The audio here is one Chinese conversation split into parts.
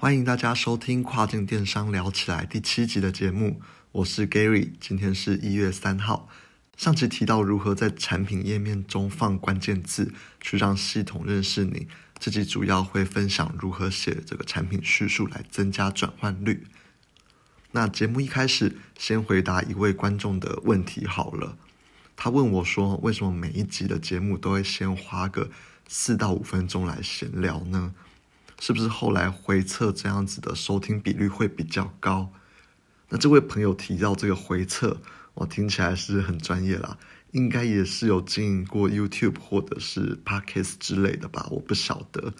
欢迎大家收听《跨境电商聊起来》第七集的节目，我是 Gary，今天是一月三号。上集提到如何在产品页面中放关键字，去让系统认识你。这集主要会分享如何写这个产品叙述来增加转换率。那节目一开始，先回答一位观众的问题好了。他问我说：“为什么每一集的节目都会先花个四到五分钟来闲聊呢？是不是后来回测这样子的收听比率会比较高？”那这位朋友提到这个回测。我听起来是很专业啦，应该也是有经营过 YouTube 或者是 Podcast 之类的吧，我不晓得。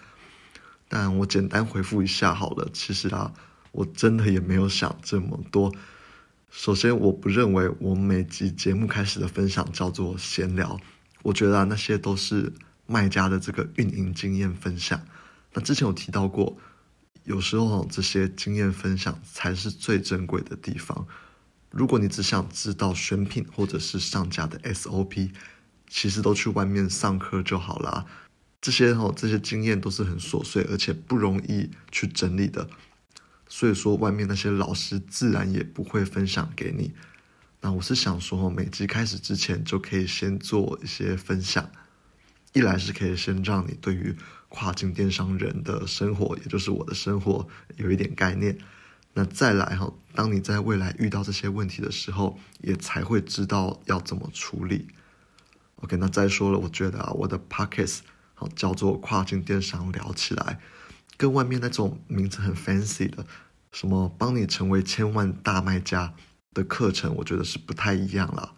但我简单回复一下好了。其实啊，我真的也没有想这么多。首先，我不认为我每集节目开始的分享叫做闲聊，我觉得啊，那些都是卖家的这个运营经验分享。那之前有提到过，有时候这些经验分享才是最珍贵的地方。如果你只想知道选品或者是上架的 SOP，其实都去外面上课就好了。这些哈这些经验都是很琐碎，而且不容易去整理的。所以说，外面那些老师自然也不会分享给你。那我是想说，每集开始之前就可以先做一些分享，一来是可以先让你对于跨境电商人的生活，也就是我的生活有一点概念。那再来哈，当你在未来遇到这些问题的时候，也才会知道要怎么处理。OK，那再说了，我觉得啊，我的 Pockets 好叫做跨境电商聊起来，跟外面那种名字很 fancy 的什么帮你成为千万大卖家的课程，我觉得是不太一样了。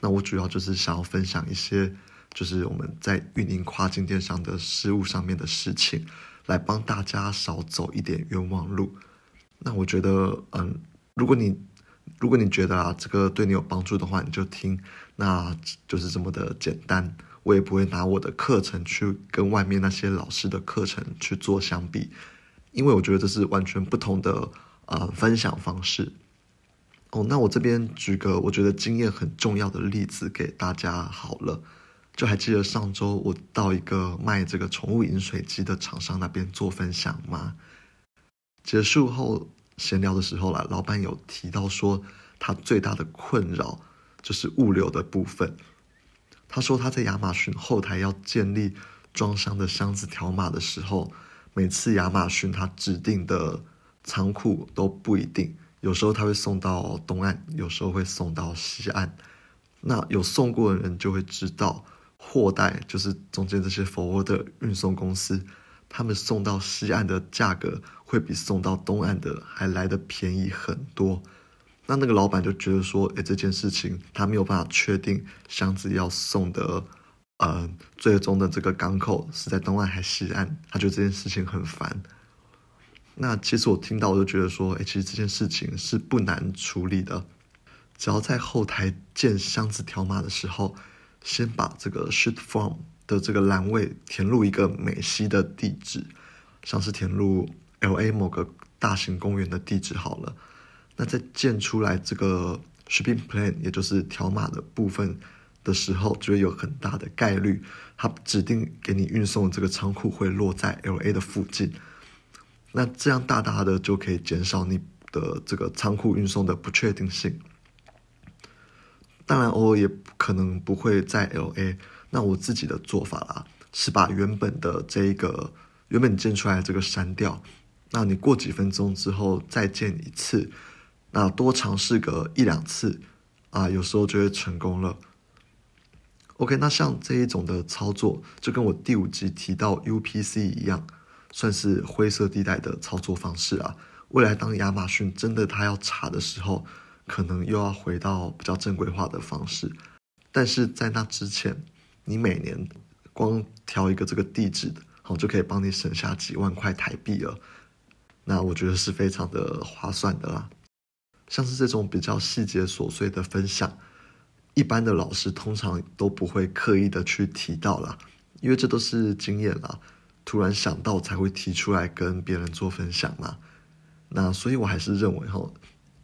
那我主要就是想要分享一些，就是我们在运营跨境电商的事务上面的事情，来帮大家少走一点冤枉路。那我觉得，嗯，如果你如果你觉得啊，这个对你有帮助的话，你就听，那就是这么的简单。我也不会拿我的课程去跟外面那些老师的课程去做相比，因为我觉得这是完全不同的呃分享方式。哦，那我这边举个我觉得经验很重要的例子给大家好了。就还记得上周我到一个卖这个宠物饮水机的厂商那边做分享吗？结束后闲聊的时候啦，老板有提到说，他最大的困扰就是物流的部分。他说他在亚马逊后台要建立装箱的箱子条码的时候，每次亚马逊他指定的仓库都不一定，有时候他会送到东岸，有时候会送到西岸。那有送过的人就会知道，货代就是中间这些 forward 运送公司。他们送到西岸的价格会比送到东岸的还来的便宜很多，那那个老板就觉得说，哎，这件事情他没有办法确定箱子要送的，呃，最终的这个港口是在东岸还是西岸，他觉得这件事情很烦。那其实我听到我就觉得说，哎，其实这件事情是不难处理的，只要在后台建箱子条码的时候，先把这个 sheet form。的这个栏位填入一个美西的地址，像是填入 L A 某个大型公园的地址好了。那在建出来这个 shipping plan，也就是条码的部分的时候，就会有很大的概率，它指定给你运送这个仓库会落在 L A 的附近。那这样大大的就可以减少你的这个仓库运送的不确定性。当然，偶尔也可能不会在 L A。那我自己的做法啦，是把原本的这一个原本建出来这个删掉，那你过几分钟之后再建一次，那多尝试个一两次，啊，有时候就会成功了。OK，那像这一种的操作，就跟我第五集提到 UPC 一样，算是灰色地带的操作方式啊。未来当亚马逊真的他要查的时候，可能又要回到比较正规化的方式，但是在那之前。你每年光调一个这个地址，好就可以帮你省下几万块台币了。那我觉得是非常的划算的啦。像是这种比较细节琐碎的分享，一般的老师通常都不会刻意的去提到啦，因为这都是经验啦，突然想到才会提出来跟别人做分享嘛。那所以我还是认为哈，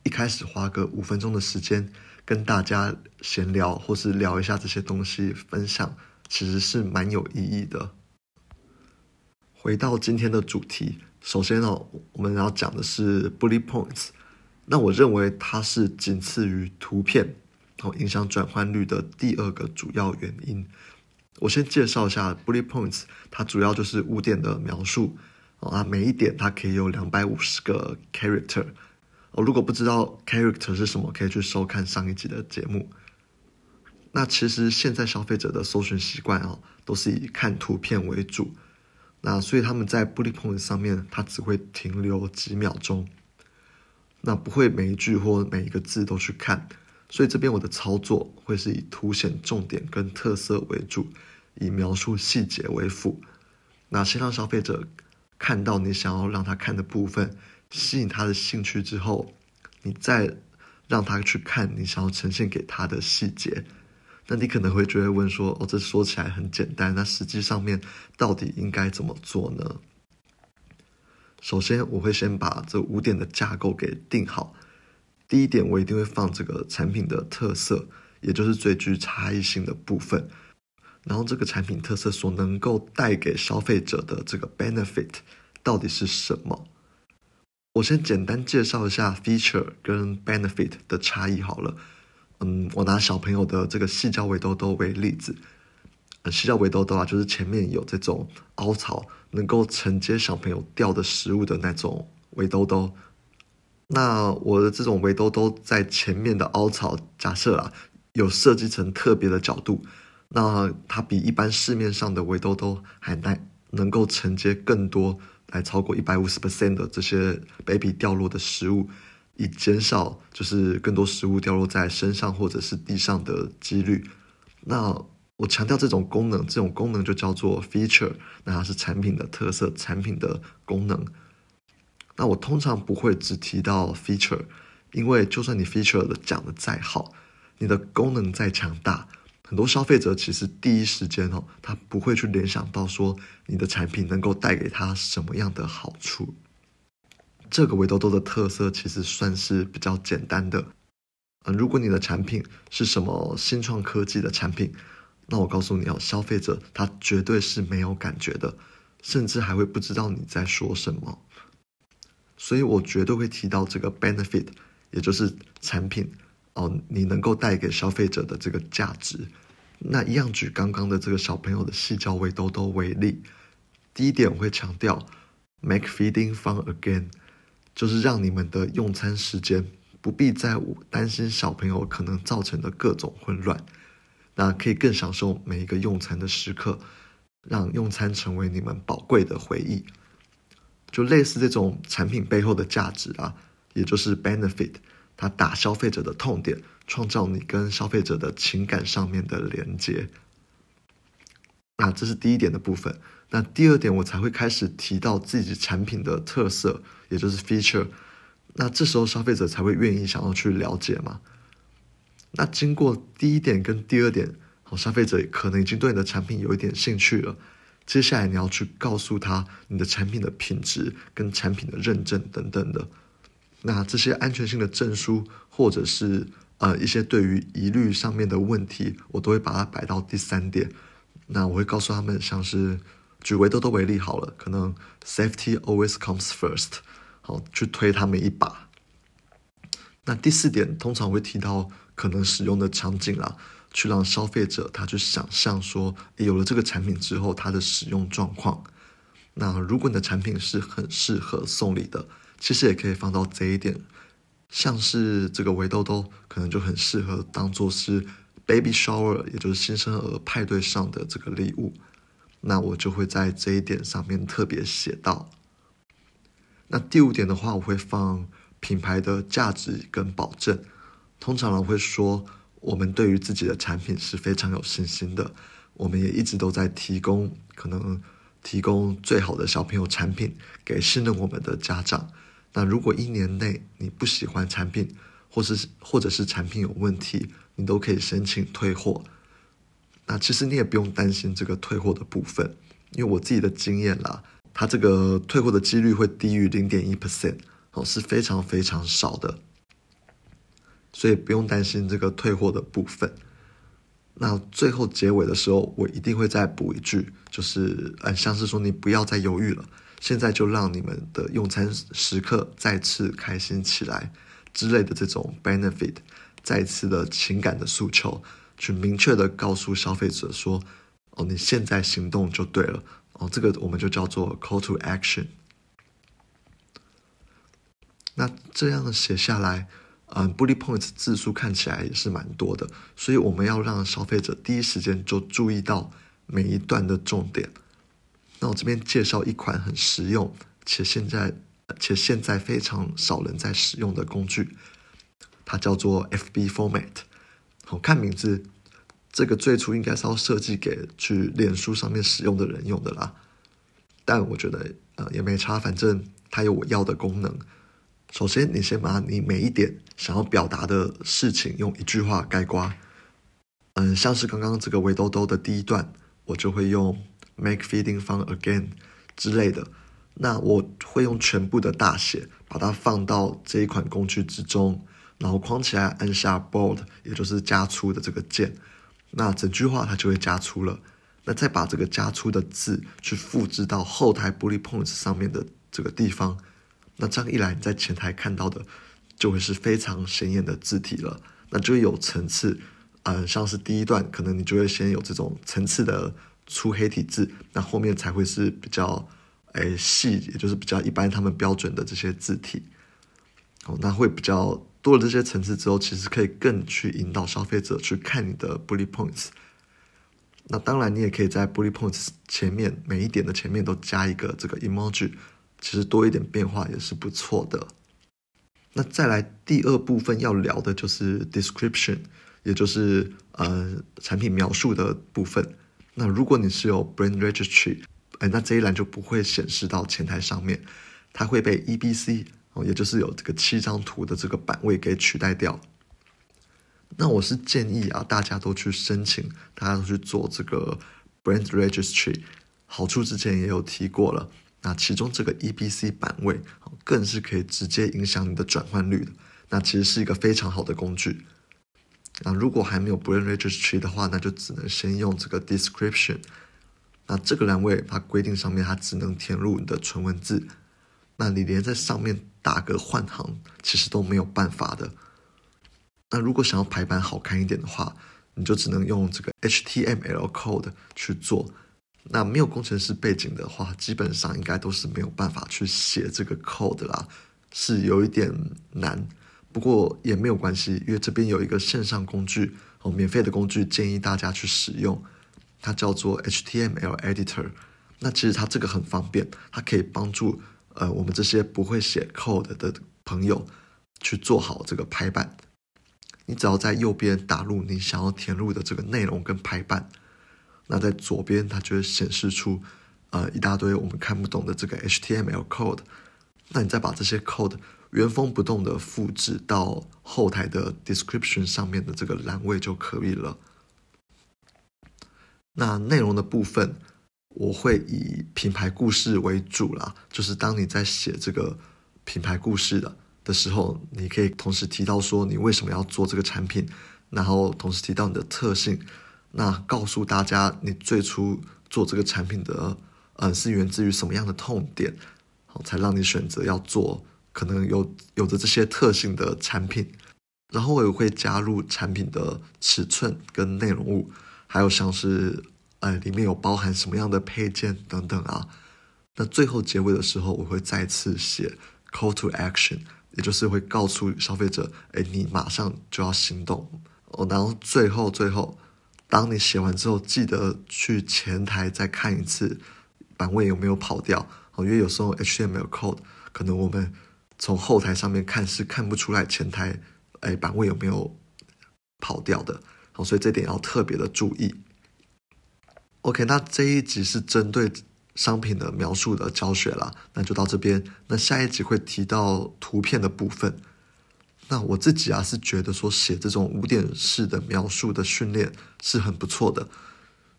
一开始花个五分钟的时间。跟大家闲聊，或是聊一下这些东西，分享其实是蛮有意义的。回到今天的主题，首先哦，我们要讲的是 bullet points。那我认为它是仅次于图片哦影响转换率的第二个主要原因。我先介绍一下 bullet points，它主要就是五点的描述啊，每一点它可以有两百五十个 character。哦，如果不知道 character 是什么，可以去收看上一集的节目。那其实现在消费者的搜寻习惯啊，都是以看图片为主。那所以他们在 bullet point 上面，它只会停留几秒钟，那不会每一句或每一个字都去看。所以这边我的操作会是以凸显重点跟特色为主，以描述细节为辅。那先让消费者看到你想要让他看的部分，吸引他的兴趣之后，你再让他去看你想要呈现给他的细节。那你可能会就会问说：“哦，这说起来很简单，那实际上面到底应该怎么做呢？”首先，我会先把这五点的架构给定好。第一点，我一定会放这个产品的特色，也就是最具差异性的部分。然后，这个产品特色所能够带给消费者的这个 benefit 到底是什么？我先简单介绍一下 feature 跟 benefit 的差异好了。嗯，我拿小朋友的这个细胶围兜兜为例子，呃，细胶围兜兜啊，就是前面有这种凹槽，能够承接小朋友掉的食物的那种围兜兜。那我的这种围兜兜在前面的凹槽，假设啊有设计成特别的角度，那它比一般市面上的围兜兜还耐，能够承接更多，来超过一百五十 percent 的这些 baby 掉落的食物。以减少就是更多食物掉落在身上或者是地上的几率。那我强调这种功能，这种功能就叫做 feature，那它是产品的特色，产品的功能。那我通常不会只提到 feature，因为就算你 feature 的讲的再好，你的功能再强大，很多消费者其实第一时间哦，他不会去联想到说你的产品能够带给他什么样的好处。这个维多多的特色其实算是比较简单的，嗯，如果你的产品是什么新创科技的产品，那我告诉你哦，消费者他绝对是没有感觉的，甚至还会不知道你在说什么。所以我绝对会提到这个 benefit，也就是产品哦，你能够带给消费者的这个价值。那一样举刚刚的这个小朋友的细胶围兜兜为例，第一点我会强调 make feeding fun again。就是让你们的用餐时间不必再担心小朋友可能造成的各种混乱，那可以更享受每一个用餐的时刻，让用餐成为你们宝贵的回忆。就类似这种产品背后的价值啊，也就是 benefit，它打消费者的痛点，创造你跟消费者的情感上面的连接。那这是第一点的部分。那第二点，我才会开始提到自己产品的特色，也就是 feature。那这时候消费者才会愿意想要去了解嘛。那经过第一点跟第二点，好，消费者可能已经对你的产品有一点兴趣了。接下来你要去告诉他你的产品的品质跟产品的认证等等的。那这些安全性的证书，或者是呃一些对于疑虑上面的问题，我都会把它摆到第三点。那我会告诉他们，像是。举维多多为例好了，可能 safety always comes first，好去推他们一把。那第四点通常会提到可能使用的场景啊，去让消费者他去想象说，有了这个产品之后它的使用状况。那如果你的产品是很适合送礼的，其实也可以放到这一点，像是这个围兜兜可能就很适合当做是 baby shower，也就是新生儿派对上的这个礼物。那我就会在这一点上面特别写到。那第五点的话，我会放品牌的价值跟保证。通常我会说，我们对于自己的产品是非常有信心的，我们也一直都在提供可能提供最好的小朋友产品给信任我们的家长。那如果一年内你不喜欢产品，或是或者是产品有问题，你都可以申请退货。那其实你也不用担心这个退货的部分，因为我自己的经验啦，它这个退货的几率会低于零点一 percent，哦，是非常非常少的，所以不用担心这个退货的部分。那最后结尾的时候，我一定会再补一句，就是呃，像是说你不要再犹豫了，现在就让你们的用餐时刻再次开心起来之类的这种 benefit，再次的情感的诉求，去明确的告诉消费者说，哦，你现在行动就对了，哦，这个我们就叫做 call to action。那这样写下来，嗯，bullet points 字数看起来也是蛮多的，所以我们要让消费者第一时间就注意到每一段的重点。那我这边介绍一款很实用且现在且现在非常少人在使用的工具，它叫做 FB Format。好看名字，这个最初应该是要设计给去脸书上面使用的人用的啦。但我觉得呃也没差，反正它有我要的功能。首先，你先把你每一点想要表达的事情用一句话概括。嗯，像是刚刚这个围兜兜的第一段，我就会用 “make feeding fun again” 之类的。那我会用全部的大写，把它放到这一款工具之中，然后框起来，按下 Bold，也就是加粗的这个键。那整句话它就会加粗了。那再把这个加粗的字去复制到后台玻璃 Points 上面的这个地方。那这样一来，你在前台看到的就会是非常显眼的字体了，那就有层次。嗯，像是第一段，可能你就会先有这种层次的粗黑体字，那后面才会是比较诶细，也就是比较一般他们标准的这些字体。哦，那会比较多了这些层次之后，其实可以更去引导消费者去看你的 bullet points。那当然，你也可以在 bullet points 前面每一点的前面都加一个这个 emoji。其实多一点变化也是不错的。那再来第二部分要聊的就是 description，也就是呃产品描述的部分。那如果你是有 brand registry，哎，那这一栏就不会显示到前台上面，它会被 EBC 哦，也就是有这个七张图的这个版位给取代掉。那我是建议啊，大家都去申请，大家都去做这个 brand registry，好处之前也有提过了。那其中这个 EBC 版位，更是可以直接影响你的转换率的。那其实是一个非常好的工具。那如果还没有 Brand Registry 的话，那就只能先用这个 Description。那这个栏位它规定上面它只能填入你的纯文字，那你连在上面打个换行，其实都没有办法的。那如果想要排版好看一点的话，你就只能用这个 HTML code 去做。那没有工程师背景的话，基本上应该都是没有办法去写这个 code 啦，是有一点难。不过也没有关系，因为这边有一个线上工具哦，免费的工具，建议大家去使用。它叫做 HTML Editor。那其实它这个很方便，它可以帮助呃我们这些不会写 code 的朋友去做好这个排版。你只要在右边打入你想要填入的这个内容跟排版。那在左边，它就会显示出，呃，一大堆我们看不懂的这个 HTML code。那你再把这些 code 原封不动的复制到后台的 description 上面的这个栏位就可以了。那内容的部分，我会以品牌故事为主啦。就是当你在写这个品牌故事的的时候，你可以同时提到说你为什么要做这个产品，然后同时提到你的特性。那告诉大家，你最初做这个产品的，呃，是源自于什么样的痛点，好，才让你选择要做可能有有着这些特性的产品。然后我也会加入产品的尺寸跟内容物，还有像是，呃，里面有包含什么样的配件等等啊。那最后结尾的时候，我会再次写 call to action，也就是会告诉消费者，哎，你马上就要行动。哦，然后最后最后。当你写完之后，记得去前台再看一次版位有没有跑掉哦，因为有时候 HTML code 可能我们从后台上面看是看不出来前台哎版位有没有跑掉的，好，所以这点要特别的注意。OK，那这一集是针对商品的描述的教学啦，那就到这边。那下一集会提到图片的部分。那我自己啊是觉得说写这种五点式的描述的训练是很不错的，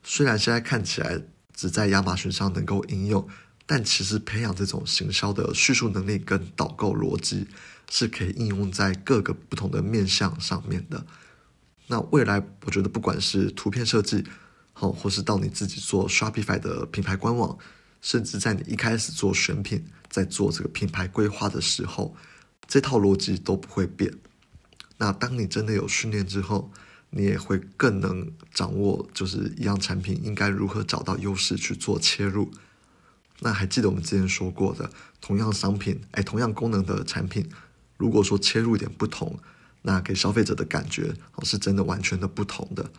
虽然现在看起来只在亚马逊上能够应用，但其实培养这种行销的叙述能力跟导购逻辑是可以应用在各个不同的面向上面的。那未来我觉得不管是图片设计，好，或是到你自己做 Shopify 的品牌官网，甚至在你一开始做选品，在做这个品牌规划的时候，这套逻辑都不会变。那当你真的有训练之后，你也会更能掌握，就是一样产品应该如何找到优势去做切入。那还记得我们之前说过的，同样商品，哎，同样功能的产品，如果说切入点不同，那给消费者的感觉哦是真的完全的不同的。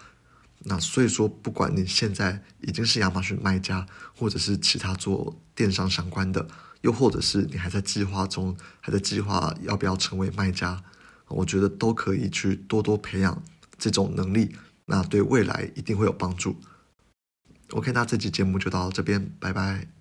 那所以说，不管你现在已经是亚马逊卖家，或者是其他做电商相关的，又或者是你还在计划中，还在计划要不要成为卖家，我觉得都可以去多多培养这种能力，那对未来一定会有帮助。OK，那这期节目就到这边，拜拜。